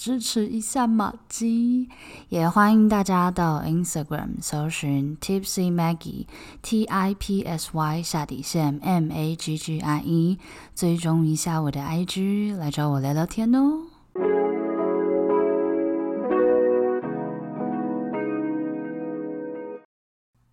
支持一下玛姬，也欢迎大家到 Instagram 搜寻 Tipsy Maggie T I P S Y 下底线 M A G G I E，追踪一下我的 IG，来找我聊聊天哦。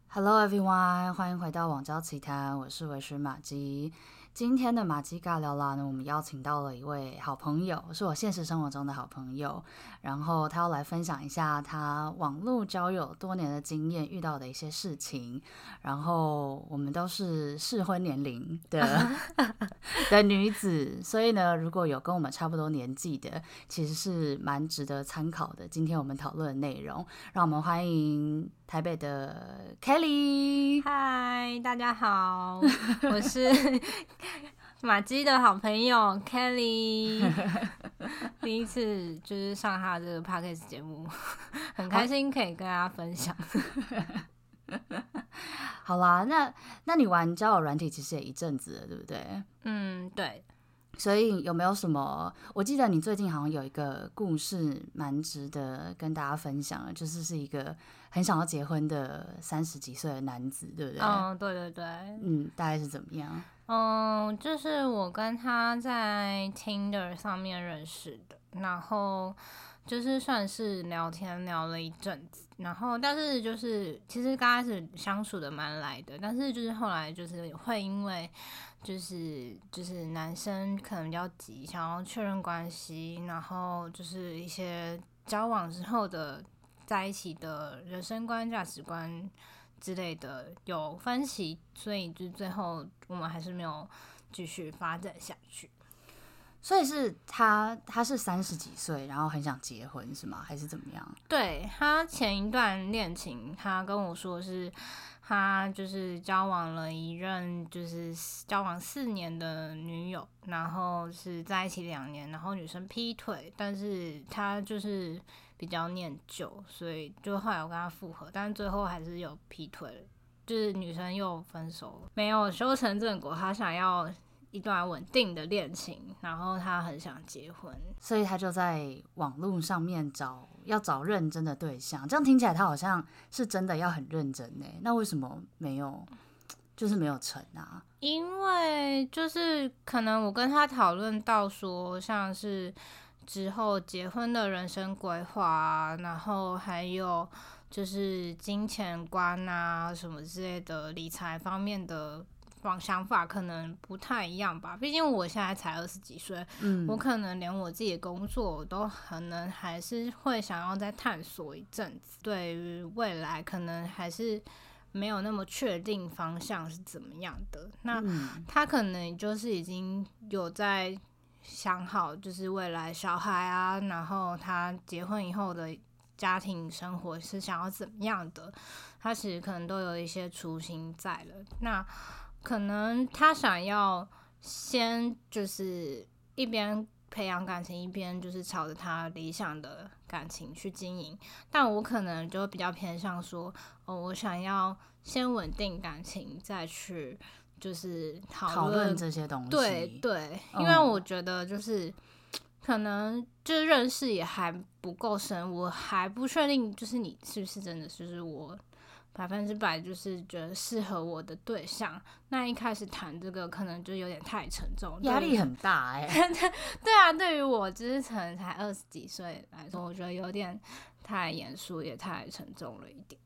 Hello everyone，欢迎回到网交奇谈，我是微醺玛姬。今天的玛吉尬聊啦呢，我们邀请到了一位好朋友，是我现实生活中的好朋友。然后他要来分享一下他网络交友多年的经验，遇到的一些事情。然后我们都是适婚年龄的 的女子，所以呢，如果有跟我们差不多年纪的，其实是蛮值得参考的。今天我们讨论的内容，让我们欢迎台北的 Kelly。嗨，大家好，我是。玛姬的好朋友 Kelly，第一次就是上他这个 Podcast 节目，很开心可以跟大家分享。好啦，那那你玩交友软体其实也一阵子了，对不对？嗯，对。所以有没有什么？我记得你最近好像有一个故事，蛮值得跟大家分享的，就是是一个很想要结婚的三十几岁的男子，对不对？嗯，对对对。嗯，大概是怎么样？嗯，就是我跟他在 Tinder 上面认识的，然后就是算是聊天聊了一阵子，然后但是就是其实刚开始相处的蛮来的，但是就是后来就是会因为就是就是男生可能比较急，想要确认关系，然后就是一些交往之后的在一起的人生观、价值观。之类的有分歧，所以就最后我们还是没有继续发展下去。所以是他，他是三十几岁，然后很想结婚，是吗？还是怎么样？对，他前一段恋情，他跟我说是，他就是交往了一任，就是交往四年的女友，然后是在一起两年，然后女生劈腿，但是他就是。比较念旧，所以就后来我跟他复合，但是最后还是有劈腿，就是女生又分手了，没有修成正果。他想要一段稳定的恋情，然后他很想结婚，所以他就在网络上面找，要找认真的对象。这样听起来他好像是真的要很认真呢？那为什么没有，就是没有成啊？因为就是可能我跟他讨论到说，像是。之后结婚的人生规划啊，然后还有就是金钱观啊什么之类的理财方面的方想法可能不太一样吧。毕竟我现在才二十几岁，嗯，我可能连我自己的工作都可能还是会想要再探索一阵子。对于未来，可能还是没有那么确定方向是怎么样的。那他可能就是已经有在。想好就是未来小孩啊，然后他结婚以后的家庭生活是想要怎么样的，他其实可能都有一些雏形在了。那可能他想要先就是一边培养感情，一边就是朝着他理想的感情去经营。但我可能就比较偏向说，哦，我想要先稳定感情，再去。就是讨论这些东西，对对，因为我觉得就是、嗯、可能就是认识也还不够深，我还不确定，就是你是不是真的就是我百分之百就是觉得适合我的对象。那一开始谈这个可能就有点太沉重，压力很大哎、欸。对啊，对于我就是可能才二十几岁来说，我觉得有点太严肃，也太沉重了一点。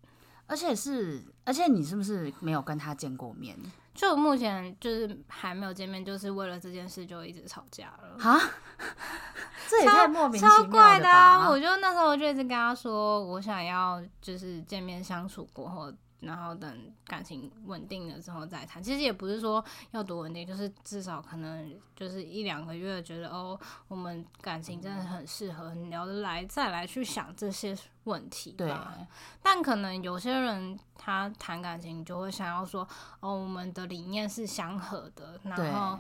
而且是，而且你是不是没有跟他见过面？就目前就是还没有见面，就是为了这件事就一直吵架了。啊，这也太莫名其妙了吧？超怪的啊！我就那时候就一直跟他说，我想要就是见面相处过后。然后等感情稳定了之后再谈，其实也不是说要多稳定，就是至少可能就是一两个月，觉得哦，我们感情真的很适合，很聊得来，再来去想这些问题。对。但可能有些人他谈感情就会想要说，哦，我们的理念是相合的，然后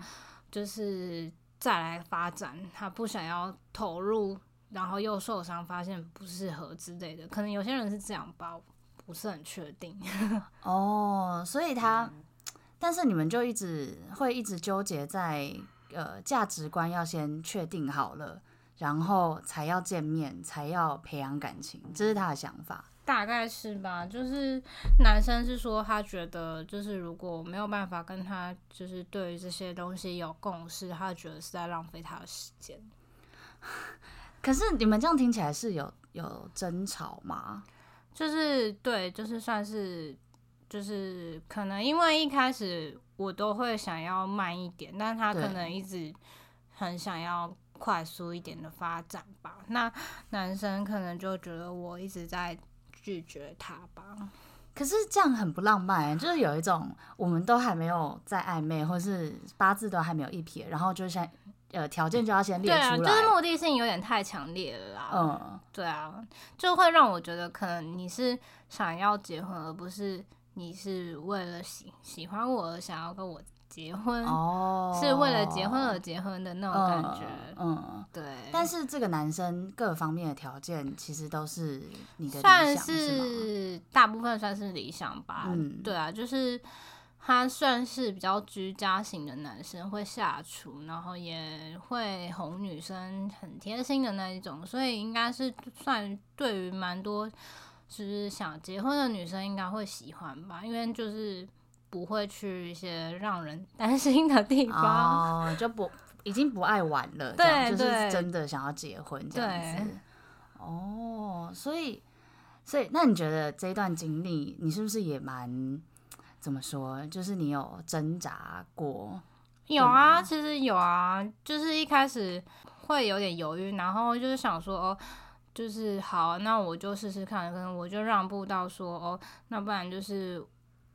就是再来发展，他不想要投入，然后又受伤，发现不适合之类的，可能有些人是这样吧，不是很确定。哦，所以他，嗯、但是你们就一直会一直纠结在呃价值观要先确定好了，然后才要见面，才要培养感情，这是他的想法。大概是吧，就是男生是说他觉得，就是如果没有办法跟他，就是对于这些东西有共识，他觉得是在浪费他的时间。可是你们这样听起来是有有争吵吗？就是对，就是算是，就是可能因为一开始我都会想要慢一点，但他可能一直很想要快速一点的发展吧。那男生可能就觉得我一直在。拒绝他吧，可是这样很不浪漫，就是有一种我们都还没有在暧昧，或是八字都还没有一撇，然后就先呃条件就要先列出来，对啊，就是目的性有点太强烈了啦。嗯，对啊，就会让我觉得可能你是想要结婚，而不是你是为了喜喜欢我而想要跟我。结婚哦，是为了结婚而结婚的那种感觉，嗯，嗯对。但是这个男生各方面的条件其实都是你的理想，算是大部分算是理想吧。嗯，对啊，就是他算是比较居家型的男生，会下厨，然后也会哄女生，很贴心的那一种，所以应该是算对于蛮多就是想结婚的女生应该会喜欢吧，因为就是。不会去一些让人担心的地方，哦，就不已经不爱玩了，对，就是真的想要结婚这样子。哦，所以，所以，那你觉得这段经历，你是不是也蛮怎么说？就是你有挣扎过？有啊，其实有啊，就是一开始会有点犹豫，然后就是想说，哦，就是好，那我就试试看，可能我就让步到说，哦，那不然就是。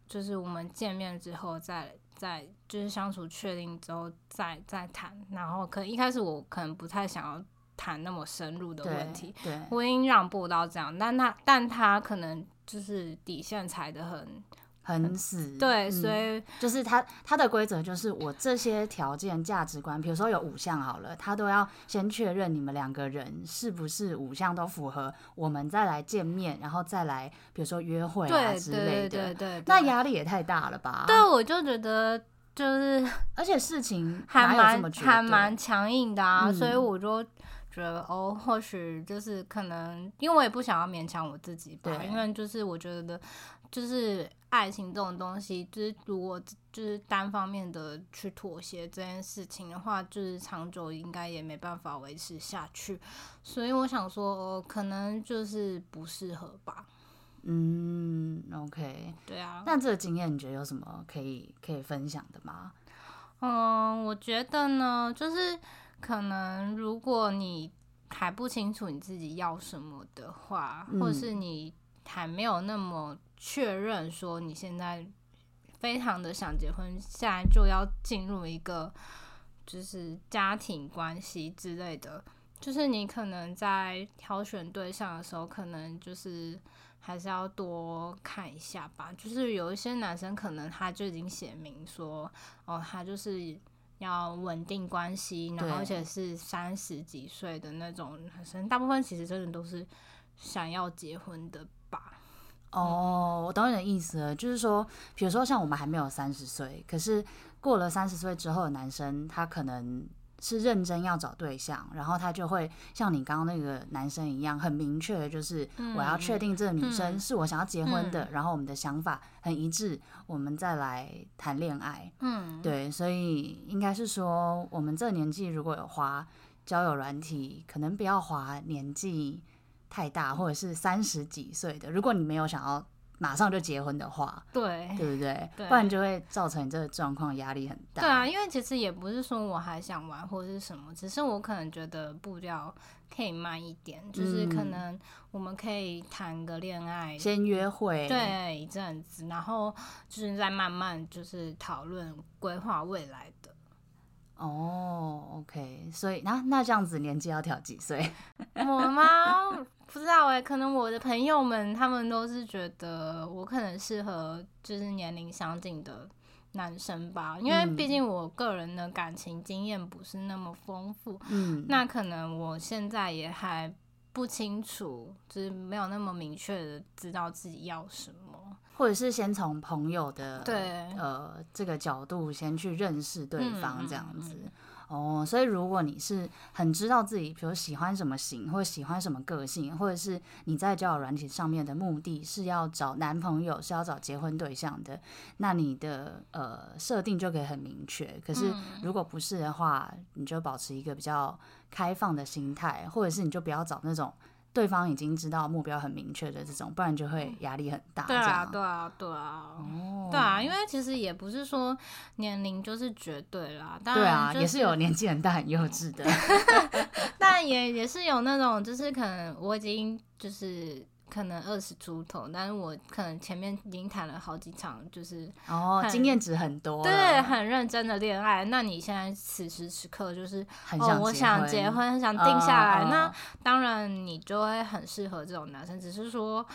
就是我们见面之后再再就是相处确定之后再再谈，然后可能一开始我可能不太想要谈那么深入的问题，对，对我已经让步到这样，但他但他可能就是底线踩得很。很死，对，所以、嗯、就是他他的规则就是我这些条件价值观，比如说有五项好了，他都要先确认你们两个人是不是五项都符合，我们再来见面，然后再来比如说约会啊之类的。对对对对对，那压力也太大了吧？对，我就觉得就是，而且事情还蛮还蛮强硬的啊，嗯、所以我就觉得哦，或许就是可能，因为我也不想要勉强我自己吧，因为就是我觉得就是。爱情这种东西，就是如果就是单方面的去妥协这件事情的话，就是长久应该也没办法维持下去。所以我想说，哦，可能就是不适合吧。嗯，OK，对啊。那这个经验你觉得有什么可以可以分享的吗？嗯，我觉得呢，就是可能如果你还不清楚你自己要什么的话，嗯、或是你还没有那么。确认说你现在非常的想结婚，现在就要进入一个就是家庭关系之类的，就是你可能在挑选对象的时候，可能就是还是要多看一下吧。就是有一些男生可能他就已经写明说，哦，他就是要稳定关系，然后而且是三十几岁的那种男生，大部分其实真的都是想要结婚的吧。哦，我懂你的意思了，就是说，比如说像我们还没有三十岁，可是过了三十岁之后的男生，他可能是认真要找对象，然后他就会像你刚刚那个男生一样，很明确的，就是我要确定这个女生是我想要结婚的，嗯、然后我们的想法很一致，我们再来谈恋爱。嗯，对，所以应该是说，我们这个年纪如果有滑交友软体，可能不要滑年纪太大，或者是三十几岁的，如果你没有想要马上就结婚的话，对，对不对？对，不然就会造成你这个状况压力很大。对啊，因为其实也不是说我还想玩或者是什么，只是我可能觉得步调可以慢一点，就是可能我们可以谈个恋爱，先约会，对，一阵子，然后就是再慢慢就是讨论规划未来的。哦、oh，OK，所以那那这样子年纪要调几岁？我吗？不知道哎、欸，可能我的朋友们他们都是觉得我可能适合就是年龄相近的男生吧，因为毕竟我个人的感情经验不是那么丰富，嗯，那可能我现在也还不清楚，就是没有那么明确的知道自己要什么，或者是先从朋友的对呃这个角度先去认识对方这样子。嗯嗯嗯哦，所以如果你是很知道自己，比如喜欢什么型，或者喜欢什么个性，或者是你在交友软体上面的目的是要找男朋友，是要找结婚对象的，那你的呃设定就可以很明确。可是如果不是的话，你就保持一个比较开放的心态，或者是你就不要找那种。对方已经知道目标很明确的这种，不然就会压力很大。对啊，对啊，对啊，哦，对啊，因为其实也不是说年龄就是绝对啦，当然、就是、对啊，也是有年纪很大很幼稚的，但也也是有那种，就是可能我已经就是。可能二十出头，但是我可能前面已经谈了好几场，就是哦，经验值很多，对，很认真的恋爱。那你现在此时此刻就是哦，我想结婚，很想定下来，哦、那当然你就会很适合这种男生，只是说。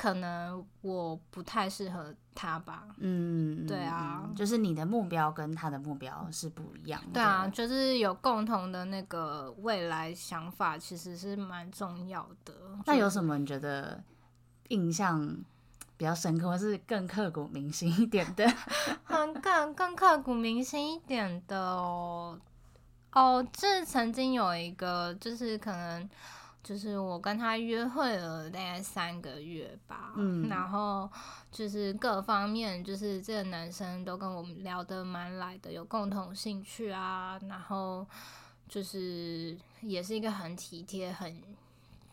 可能我不太适合他吧，嗯，对啊，就是你的目标跟他的目标是不一样的，对啊，就是有共同的那个未来想法，其实是蛮重要的。那有什么你觉得印象比较深刻，或是更刻骨铭心一点的？很更更刻骨铭心一点的哦，哦，这曾经有一个，就是可能。就是我跟他约会了大概三个月吧，嗯，然后就是各方面，就是这个男生都跟我们聊得蛮来的，有共同兴趣啊，然后就是也是一个很体贴、很。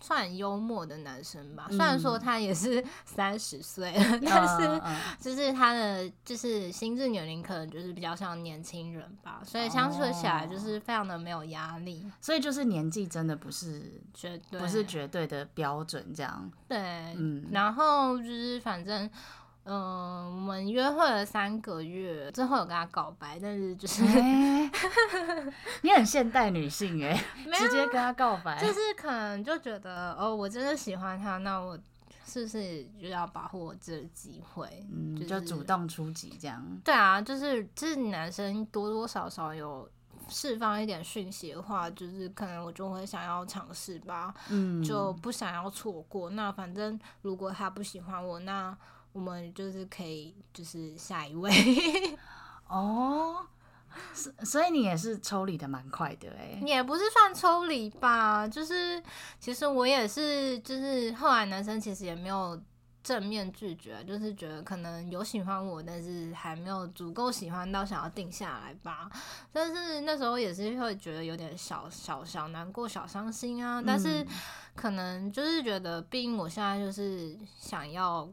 算幽默的男生吧，虽然说他也是 三十岁了，嗯、但是就是他的就是心智年龄可能就是比较像年轻人吧，所以相处起来就是非常的没有压力。所以就是年纪真的不是绝对，不是绝对的标准这样。对，嗯，然后就是反正。嗯、呃，我们约会了三个月，最后有跟他告白，但是就是，欸、你很现代女性哎，直接跟他告白，就是可能就觉得哦，我真的喜欢他，那我是不是就要把握我这个机会，嗯，就是、就主动出击这样？对啊，就是就是男生多多少少有释放一点讯息的话，就是可能我就会想要尝试吧，嗯，就不想要错过。那反正如果他不喜欢我，那我们就是可以，就是下一位 哦，所所以你也是抽离的蛮快的哎，也不是算抽离吧，就是其实我也是，就是后来男生其实也没有正面拒绝，就是觉得可能有喜欢我，但是还没有足够喜欢到想要定下来吧。但是那时候也是会觉得有点小小小难过、小伤心啊。但是可能就是觉得，毕竟我现在就是想要。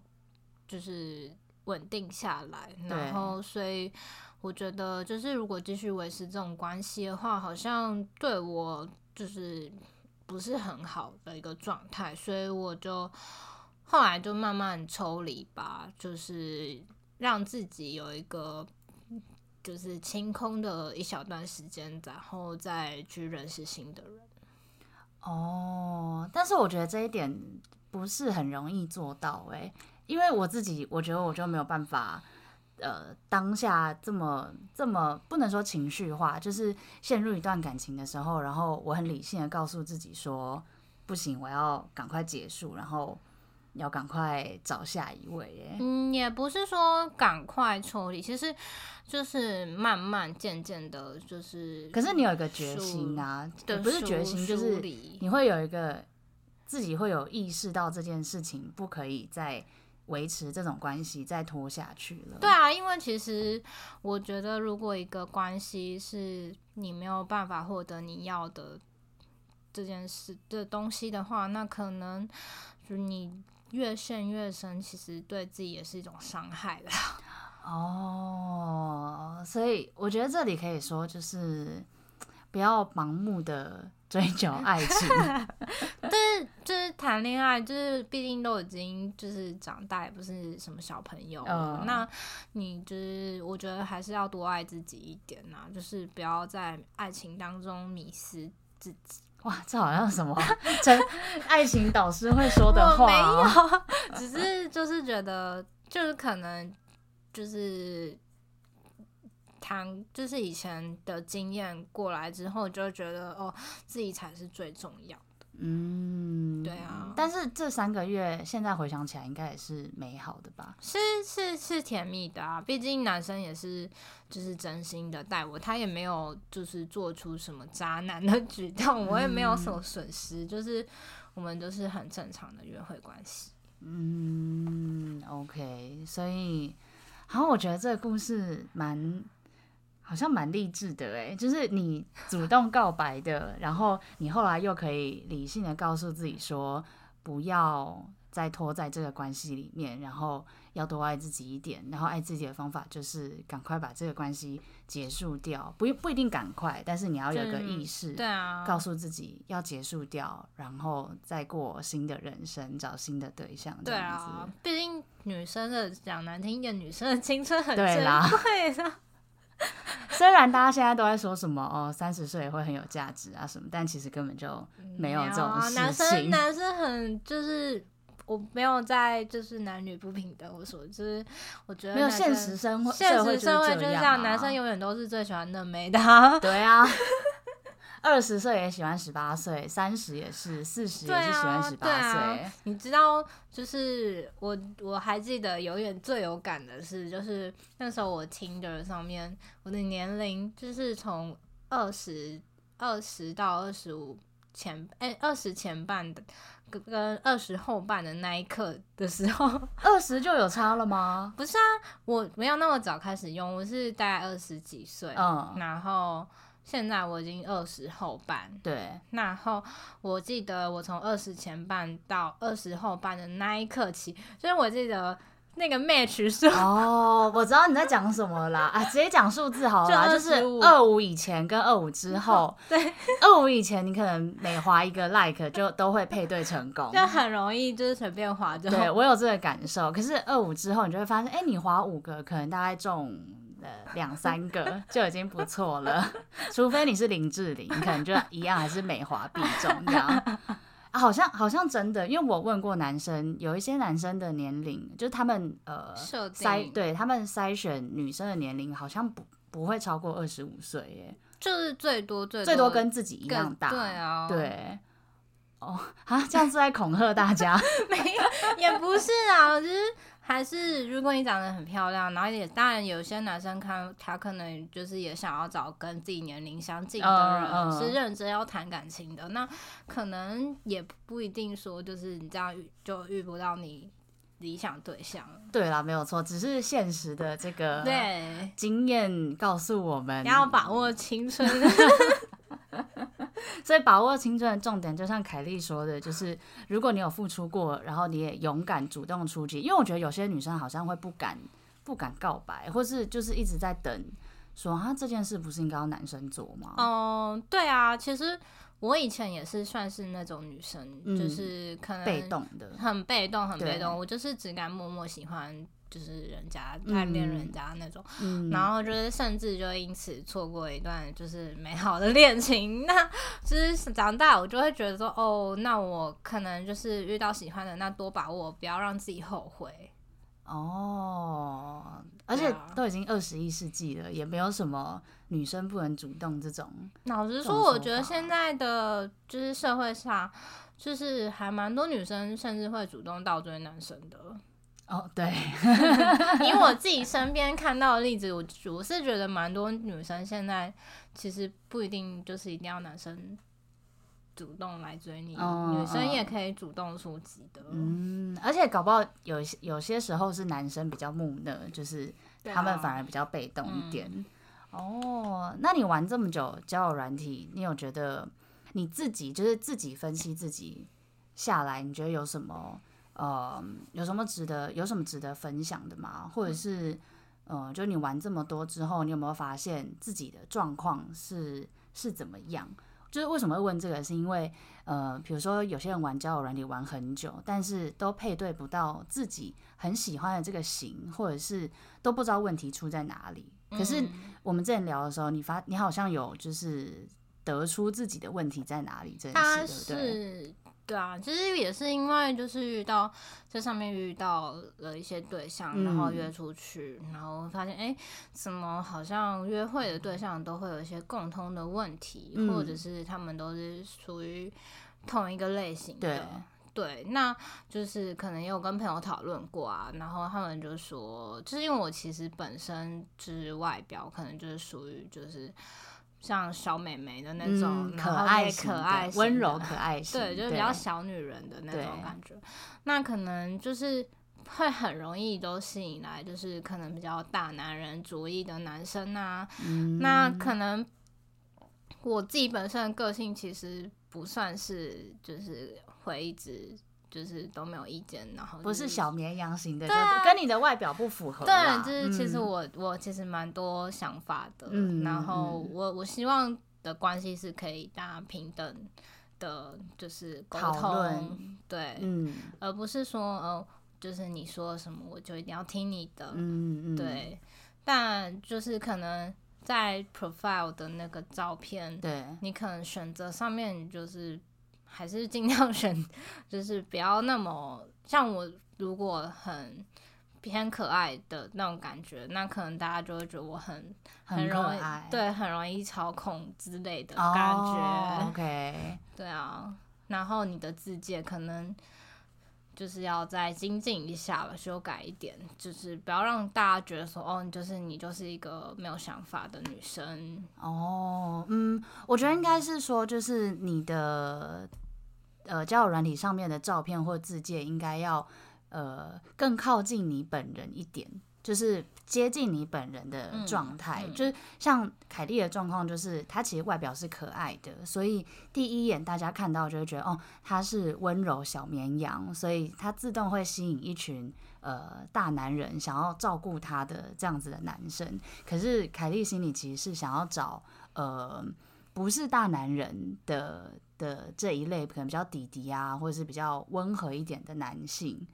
就是稳定下来，然后所以我觉得，就是如果继续维持这种关系的话，好像对我就是不是很好的一个状态，所以我就后来就慢慢抽离吧，就是让自己有一个就是清空的一小段时间，然后再去认识新的人。哦，但是我觉得这一点不是很容易做到，欸，诶。因为我自己，我觉得我就没有办法，呃，当下这么这么不能说情绪化，就是陷入一段感情的时候，然后我很理性的告诉自己说，不行，我要赶快结束，然后要赶快找下一位。哎，嗯，也不是说赶快抽离，其实就是慢慢渐渐的，就是。可是你有一个决心啊，对，不是决心，就是你会有一个自己会有意识到这件事情不可以再。维持这种关系再拖下去了。对啊，因为其实我觉得，如果一个关系是你没有办法获得你要的这件事的东西的话，那可能就你越陷越深，其实对自己也是一种伤害的。哦，所以我觉得这里可以说，就是不要盲目的。追求爱情，谈恋爱，就是毕竟都已经就是长大，也不是什么小朋友了。Uh, 那你就是我觉得还是要多爱自己一点呐，就是不要在爱情当中迷失自己。哇，这好像什么 真爱情导师会说的 话哦？没有，只是就是觉得就是可能就是谈就是以前的经验过来之后，就觉得哦，自己才是最重要的。嗯，对啊。但是这三个月现在回想起来，应该也是美好的吧？是是是甜蜜的啊，毕竟男生也是就是真心的待我，他也没有就是做出什么渣男的举动，我也没有什么损失，嗯、就是我们都是很正常的约会关系。嗯，OK，所以。然后我觉得这个故事蛮，好像蛮励志的哎，就是你主动告白的，然后你后来又可以理性的告诉自己说，不要再拖在这个关系里面，然后要多爱自己一点，然后爱自己的方法就是赶快把这个关系结束掉，不不一定赶快，但是你要有个意识，对啊，告诉自己要结束掉，然后再过新的人生，找新的对象，这样子。对啊，毕竟。女生的讲难听一点，女生的青春很珍贵的。虽然大家现在都在说什么哦，三十岁会很有价值啊什么，但其实根本就没有这种事情。男生男生很就是我没有在就是男女不平等，我说就是我觉得没有现实生活，现实社会就是这样，男生永远都是最喜欢嫩妹的啊。对啊。二十岁也喜欢十八岁，三十也是，四十也是喜欢十八岁。你知道，就是我我还记得有点最有感的是，就是那时候我 Tinder 上面我的年龄就是从二十二十到二十五前，哎，二十前半的跟二十后半的那一刻的时候，二十就有差了吗？不是啊，我没有那么早开始用，我是大概二十几岁，嗯，然后。现在我已经二十后半，对，然后我记得我从二十前半到二十后半的那一刻起，就是我记得那个 match 数哦，我知道你在讲什么啦，啊，直接讲数字好了啦，就，就是二五。以前跟二五之后，对，二五以前你可能每滑一个 like 就都会配对成功，就很容易就是随便滑就，对我有这个感受，可是二五之后你就会发现，哎，你滑五个可能大概中。两三个 就已经不错了，除非你是林志玲，可能就一样还是美华必中这样。啊，好像好像真的，因为我问过男生，有一些男生的年龄，就是他们呃筛对他们筛选女生的年龄，好像不不会超过二十五岁耶，就是最多最多最多跟自己一样大，对啊，对。哦，啊，这样是在恐吓大家？没有，也不是啊，就是。还是如果你长得很漂亮，然后也当然有些男生看他可能就是也想要找跟自己年龄相近的人，是认真要谈感情的，那可能也不一定说就是你这样遇就遇不到你理想对象。对啦，没有错，只是现实的这个对经验告诉我们要把握青春。所以把握青春的重点，就像凯莉说的，就是如果你有付出过，然后你也勇敢主动出击，因为我觉得有些女生好像会不敢不敢告白，或是就是一直在等，说啊这件事不是应该要男生做吗？嗯，对啊，其实我以前也是算是那种女生，嗯、就是可能被动的，很被动，很被动，我就是只敢默默喜欢。就是人家暗恋人家那种，嗯、然后就是甚至就因此错过一段就是美好的恋情。那就是长大，我就会觉得说，哦，那我可能就是遇到喜欢的，那多把握，不要让自己后悔。哦，而且都已经二十一世纪了，也没有什么女生不能主动这种。老实说，我觉得现在的就是社会上，就是还蛮多女生甚至会主动倒追男生的。哦，对，以我自己 身边看到的例子，我我是觉得蛮多女生现在其实不一定就是一定要男生主动来追你，哦、女生也可以主动出击的。嗯，而且搞不好有有些时候是男生比较木讷，就是他们反而比较被动一点。哦，那你玩这么久交友软体，你有觉得你自己就是自己分析自己下来，你觉得有什么？呃，有什么值得有什么值得分享的吗？或者是，呃，就你玩这么多之后，你有没有发现自己的状况是是怎么样？就是为什么会问这个？是因为，呃，比如说有些人玩交友软体玩很久，但是都配对不到自己很喜欢的这个型，或者是都不知道问题出在哪里。可是我们之前聊的时候，你发你好像有就是得出自己的问题在哪里这件事，对不对？是，对啊，其实也是因为就是遇到在上面遇到了一些对象，然后约出去，嗯、然后发现哎，怎么好像约会的对象都会有一些共通的问题，嗯、或者是他们都是属于同一个类型的。对对，那就是可能也有跟朋友讨论过啊，然后他们就说，就是因为我其实本身就是外表可能就是属于就是像小美眉的那种，嗯、可爱可爱温柔可爱型，对，就是比较小女人的那种感觉。那可能就是会很容易都吸引来，就是可能比较大男人主义的男生啊。嗯、那可能我自己本身的个性其实不算是就是。会一直就是都没有意见，然后、就是、不是小绵羊型的，对啊，跟你的外表不符合。对，就是其实我、嗯、我其实蛮多想法的，嗯、然后我我希望的关系是可以大家平等的，就是沟通，对，嗯，而不是说哦，就是你说什么我就一定要听你的，嗯嗯，对，但就是可能在 profile 的那个照片，对，你可能选择上面就是。还是尽量选，就是不要那么像我。如果很偏可爱的那种感觉，那可能大家就会觉得我很很容易，对，很容易操控之类的感觉。Oh, OK，对啊。然后你的字界可能就是要再精进一下了，修改一点，就是不要让大家觉得说，哦，你就是你就是一个没有想法的女生。哦，oh, 嗯，我觉得应该是说，就是你的。呃，交友软体上面的照片或自介应该要呃更靠近你本人一点，就是接近你本人的状态。嗯嗯、就是像凯莉的状况，就是她其实外表是可爱的，所以第一眼大家看到就会觉得哦，她是温柔小绵羊，所以她自动会吸引一群呃大男人想要照顾她的这样子的男生。可是凯莉心里其实是想要找呃不是大男人的。的这一类可能比较弟弟啊，或者是比较温和一点的男性，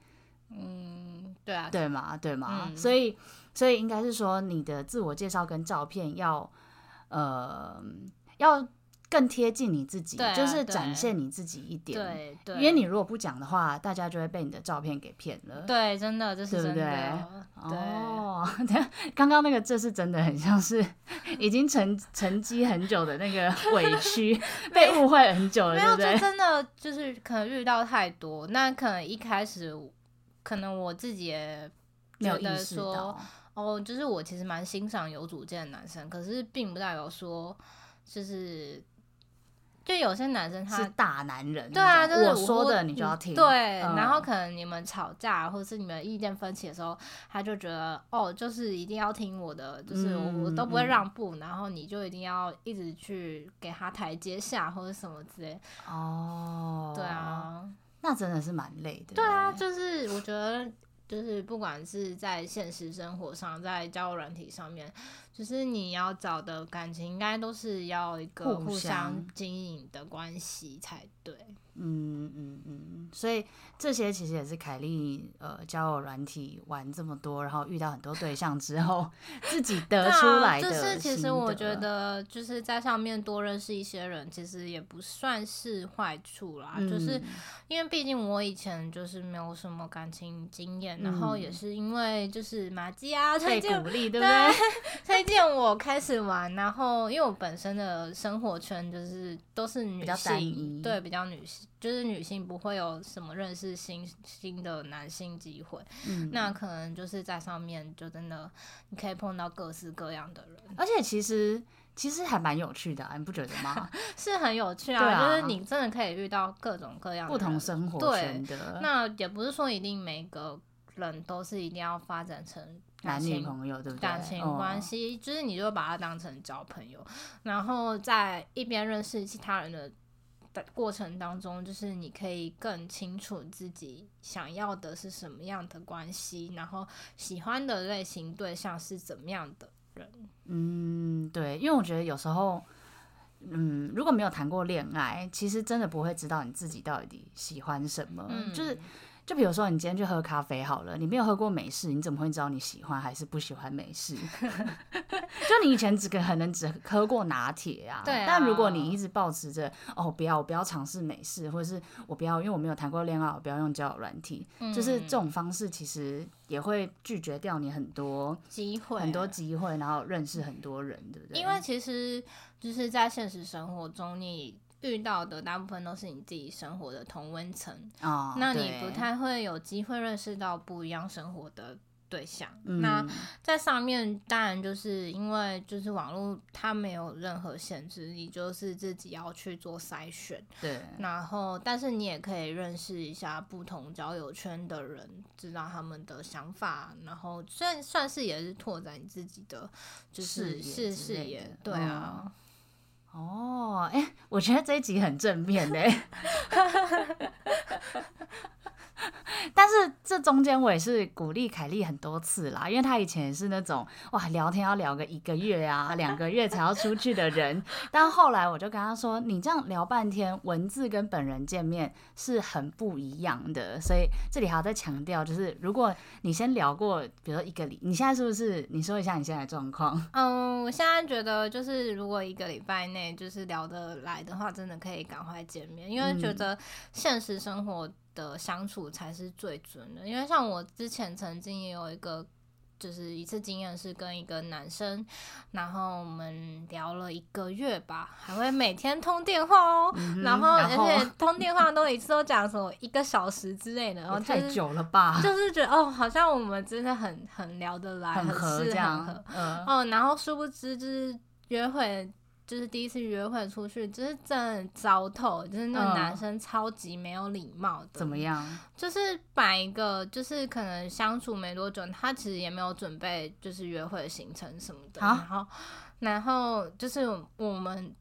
嗯，对啊，对吗？对吗？嗯、所以，所以应该是说，你的自我介绍跟照片要，呃，要。更贴近你自己，啊、就是展现你自己一点。对对，因为你如果不讲的话，大家就会被你的照片给骗了。对，真的，这是真的。对不对？哦，刚刚那个这是真的很像是已经沉沉积很久的那个 委屈，被误会很久了，对不对？没有，真的就是可能遇到太多，那可能一开始可能我自己也觉得说，哦，就是我其实蛮欣赏有主见的男生，可是并不代表说就是。就有些男生他是大男人，对啊，就是我说的你就要听。对，嗯、然后可能你们吵架或者是你们意见分歧的时候，他就觉得哦，就是一定要听我的，就是我、嗯、我都不会让步，嗯、然后你就一定要一直去给他台阶下或者什么之类。哦，对啊，那真的是蛮累的。对啊，就是我觉得。就是不管是在现实生活上，在交友软体上面，就是你要找的感情，应该都是要一个互相经营的关系才对。嗯嗯嗯，所以这些其实也是凯莉呃交友软体玩这么多，然后遇到很多对象之后自己得出来的。就是其实我觉得就是在上面多认识一些人，其实也不算是坏处啦。嗯、就是因为毕竟我以前就是没有什么感情经验，嗯、然后也是因为就是马基啊推荐鼓励，对不对？推荐我开始玩，然后因为我本身的生活圈就是都是女性，对，比较女性。就是女性不会有什么认识新新的男性机会，嗯，那可能就是在上面就真的你可以碰到各式各样的人，而且其实其实还蛮有趣的啊，你不觉得吗？是很有趣啊，啊就是你真的可以遇到各种各样不同生活圈的。那也不是说一定每个人都是一定要发展成男女朋友，对不对？感情关系，哦，就是你就把它当成交朋友，然后在一边认识其他人的。的过程当中，就是你可以更清楚自己想要的是什么样的关系，然后喜欢的类型对象是怎么样的人。嗯，对，因为我觉得有时候，嗯，如果没有谈过恋爱，其实真的不会知道你自己到底喜欢什么。嗯，就是就比如说，你今天去喝咖啡好了，你没有喝过美式，你怎么会知道你喜欢还是不喜欢美式？就你以前只可能只喝过拿铁啊。对啊。但如果你一直保持着哦，不要，我不要尝试美式，或者是我不要，因为我没有谈过恋爱，我不要用交友软体，嗯、就是这种方式，其实也会拒绝掉你很多机会，很多机会，然后认识很多人，对不对？因为其实就是在现实生活中，你。遇到的大部分都是你自己生活的同温层，哦，那你不太会有机会认识到不一样生活的对象。嗯、那在上面当然就是因为就是网络它没有任何限制，你就是自己要去做筛选。对，然后但是你也可以认识一下不同交友圈的人，知道他们的想法，然后算算是也是拓展你自己的就是视视野。对啊。嗯哦，哎、我觉得这一集很正面嘞。但是这中间我也是鼓励凯莉很多次啦，因为她以前也是那种哇聊天要聊个一个月啊、两个月才要出去的人。但后来我就跟她说，你这样聊半天，文字跟本人见面是很不一样的。所以这里还要再强调，就是如果你先聊过，比如说一个礼，你现在是不是？你说一下你现在的状况。嗯，我现在觉得就是如果一个礼拜内就是聊得来的话，真的可以赶快见面，因为觉得现实生活。的相处才是最准的，因为像我之前曾经也有一个，就是一次经验是跟一个男生，然后我们聊了一个月吧，还会每天通电话哦，嗯、然后而且通电话都一次都讲什么一个小时之类的，然后、就是、太久了吧，就是觉得哦，好像我们真的很很聊得来，很合这样，嗯，哦，然后殊不知就是约会。就是第一次约会出去，就是真的糟透，就是那个男生超级没有礼貌的。怎么样？就是摆一个，就是可能相处没多久，他其实也没有准备，就是约会的行程什么的。然后，然后就是我们，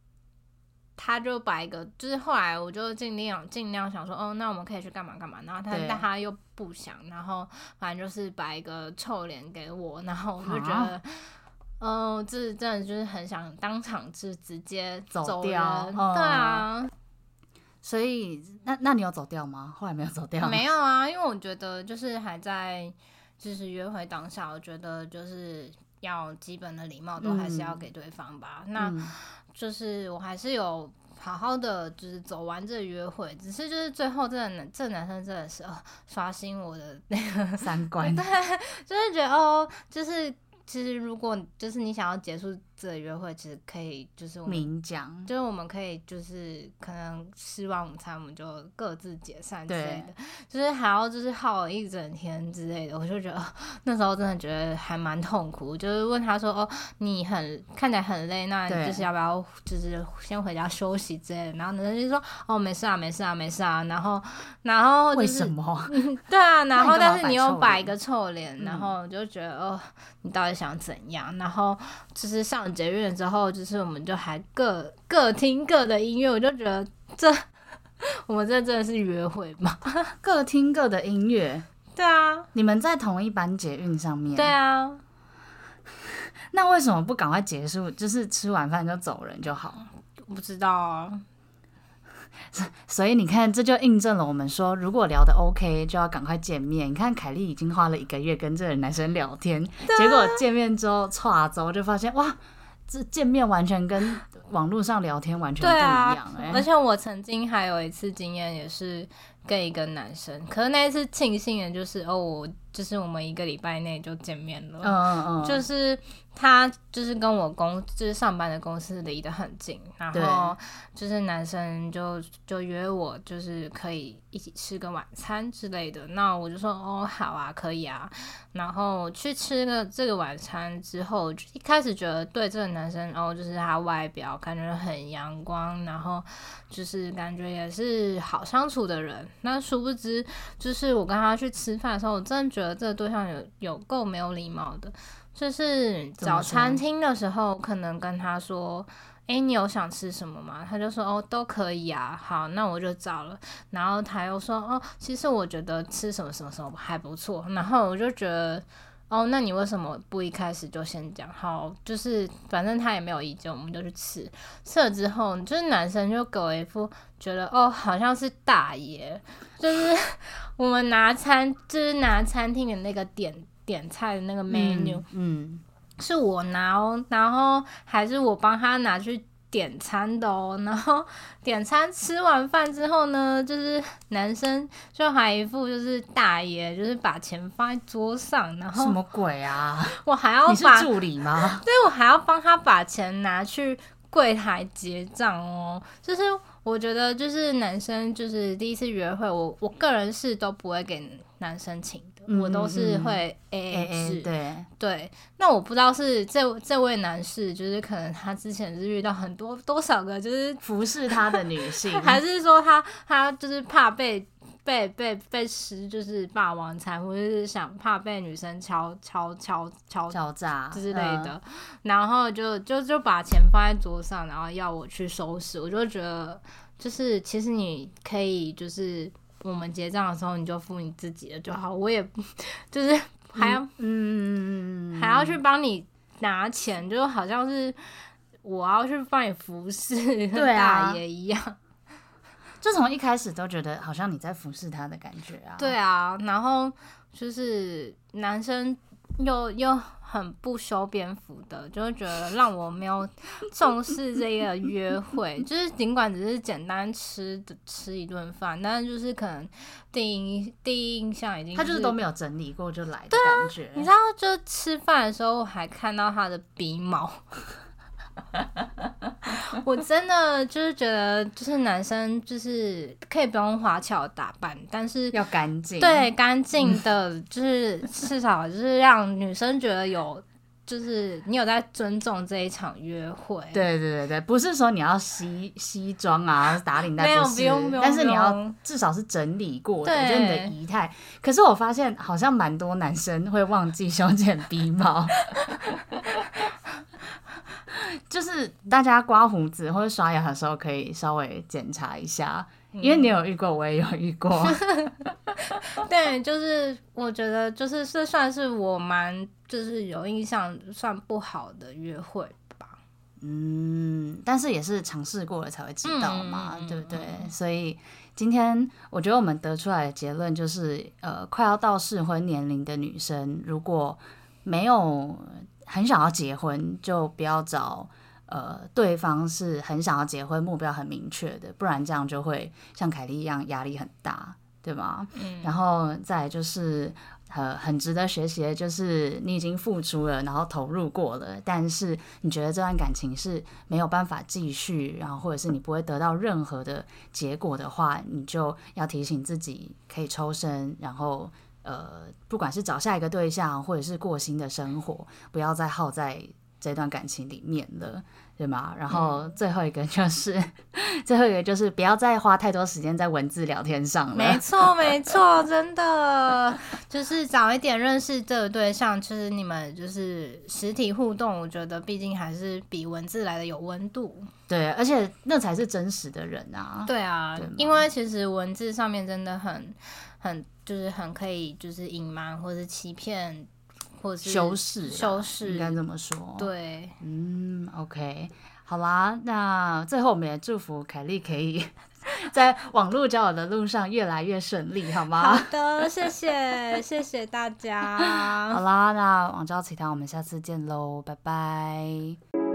他就摆一个，就是后来我就尽量尽量想说，哦，那我们可以去干嘛干嘛。然后他，但他又不想，然后反正就是摆一个臭脸给我，然后我就觉得。哦，这真的就是很想当场就直接走，走掉，嗯、对啊。所以，那那你有走掉吗？后来没有走掉？没有啊，因为我觉得就是还在就是约会当下，我觉得就是要基本的礼貌都还是要给对方吧。嗯、那就是我还是有好好的就是走完这个约会，只是就是最后这个男这个男生真的是哦刷新我的那个三观，对，就是觉得哦就是。其实，如果就是你想要结束这个约会，其实可以就是我们明讲，就是我们可以就是可能吃完午餐，我们就各自解散之类的，就是还要就是耗了一整天之类的，我就觉得 那时候真的觉得还蛮痛苦。就是问他说：“哦，你很看起来很累，那你就是要不要就是先回家休息之类的？”然后男生就说：“哦，没事啊，没事啊，没事啊。”然后，然后、就是、为什么？对啊，然后但是你又摆一个臭脸，然后就觉得哦，你到底想怎样？然后就是上捷运之后，就是我们就还各各听各的音乐，我就觉得这我们这真的是约会吗？各听各的音乐，对啊，你们在同一班捷运上面，对啊，那为什么不赶快结束？就是吃完饭就走人就好？我不知道啊。所以你看，这就印证了我们说，如果聊得 OK，就要赶快见面。你看，凯莉已经花了一个月跟这个男生聊天，结果见面之后，唰走就发现，哇，这见面完全跟 网络上聊天完全不一样哎、欸。而且我曾经还有一次经验，也是跟一个男生，可是那一次庆幸的就是，哦，我就是我们一个礼拜内就见面了，嗯嗯嗯，就是。他就是跟我公就是上班的公司离得很近，然后就是男生就就约我，就是可以一起吃个晚餐之类的。那我就说哦，好啊，可以啊。然后去吃个这个晚餐之后，一开始觉得对这个男生，然后就是他外表感觉很阳光，然后就是感觉也是好相处的人。那殊不知，就是我跟他去吃饭的时候，我真的觉得这个对象有有够没有礼貌的。就是找餐厅的时候，可能跟他说：“诶、欸，你有想吃什么吗？”他就说：“哦，都可以啊。”好，那我就找了。然后他又说：“哦，其实我觉得吃什么什么什么还不错。”然后我就觉得，哦，那你为什么不一开始就先讲？好，就是反正他也没有意见，我们就去吃。吃了之后，就是男生就给我一副觉得哦，好像是大爷，就是 我们拿餐，就是拿餐厅的那个点点菜的那个 menu，嗯，嗯，是我拿哦，然后还是我帮他拿去。点餐的哦，然后点餐吃完饭之后呢，就是男生就还一副就是大爷，就是把钱放在桌上，然后什么鬼啊？我还要把，你是助理吗？对，我还要帮他把钱拿去柜台结账哦。就是我觉得，就是男生就是第一次约会，我我个人是都不会给男生请。我都是会 A A 制，对对。那我不知道是这这位男士，就是可能他之前是遇到很多多少个就是 服侍他的女性，还是说他他就是怕被被被被吃就是霸王餐，或者是想怕被女生敲敲敲敲敲诈之类的，然后就就就把钱放在桌上，然后要我去收拾，我就觉得就是其实你可以就是。我们结账的时候，你就付你自己的就好，我也 就是还要嗯，还要去帮你拿钱，就好像是我要去帮你服侍大爷一样，就从一开始都觉得好像你在服侍他的感觉啊。对啊，然后就是男生又又。很不修边幅的，就是觉得让我没有 重视这个约会。就是尽管只是简单吃的吃一顿饭，但是就是可能第一第一印象已经、就是、他就是都没有整理过就来的感觉。啊、你知道，就吃饭的时候还看到他的鼻毛。我真的就是觉得，就是男生就是可以不用花俏打扮，但是要干净。对，干净的，就是至少就是让女生觉得有，就是你有在尊重这一场约会。对对对对，不是说你要西西装啊，打领带，没有不用不用，但是你要至少是整理过的，就你的仪态。可是我发现好像蛮多男生会忘记修剪鼻毛。就是大家刮胡子或者刷牙的时候，可以稍微检查一下，嗯，因为你有遇过，我也有遇过。对，就是我觉得，就是这算是我蛮就是有印象算不好的约会吧。嗯，但是也是尝试过了才会知道嘛，嗯，对不对？所以今天我觉得我们得出来的结论就是，呃，快要到适婚年龄的女生，如果没有。很想要结婚，就不要找呃对方是很想要结婚，目标很明确的，不然这样就会像凯莉一样压力很大，对吗？嗯。然后再就是呃很值得学习的，就是你已经付出了，然后投入过了，但是你觉得这段感情是没有办法继续，然后或者是你不会得到任何的结果的话，你就要提醒自己可以抽身，然后。呃，不管是找下一个对象，或者是过新的生活，不要再耗在这段感情里面了，对吗？然后最后一个就是，嗯、最后一个就是不要再花太多时间在文字聊天上了。没错，没错，真的 就是早一点认识这个对象，其实你们就是实体互动，我觉得毕竟还是比文字来的有温度。对，而且那才是真实的人啊。对啊，对，因为其实文字上面真的很很。就是很可以，就是隐瞒或者欺骗，或者是修饰，修饰应该这么说。对，嗯，OK，好啦，那最后我们也祝福凯莉可以 在网络交友的路上越来越顺利，好吗？好的，谢谢，谢谢大家。好啦，那网交奇谈，我们下次见喽，拜拜。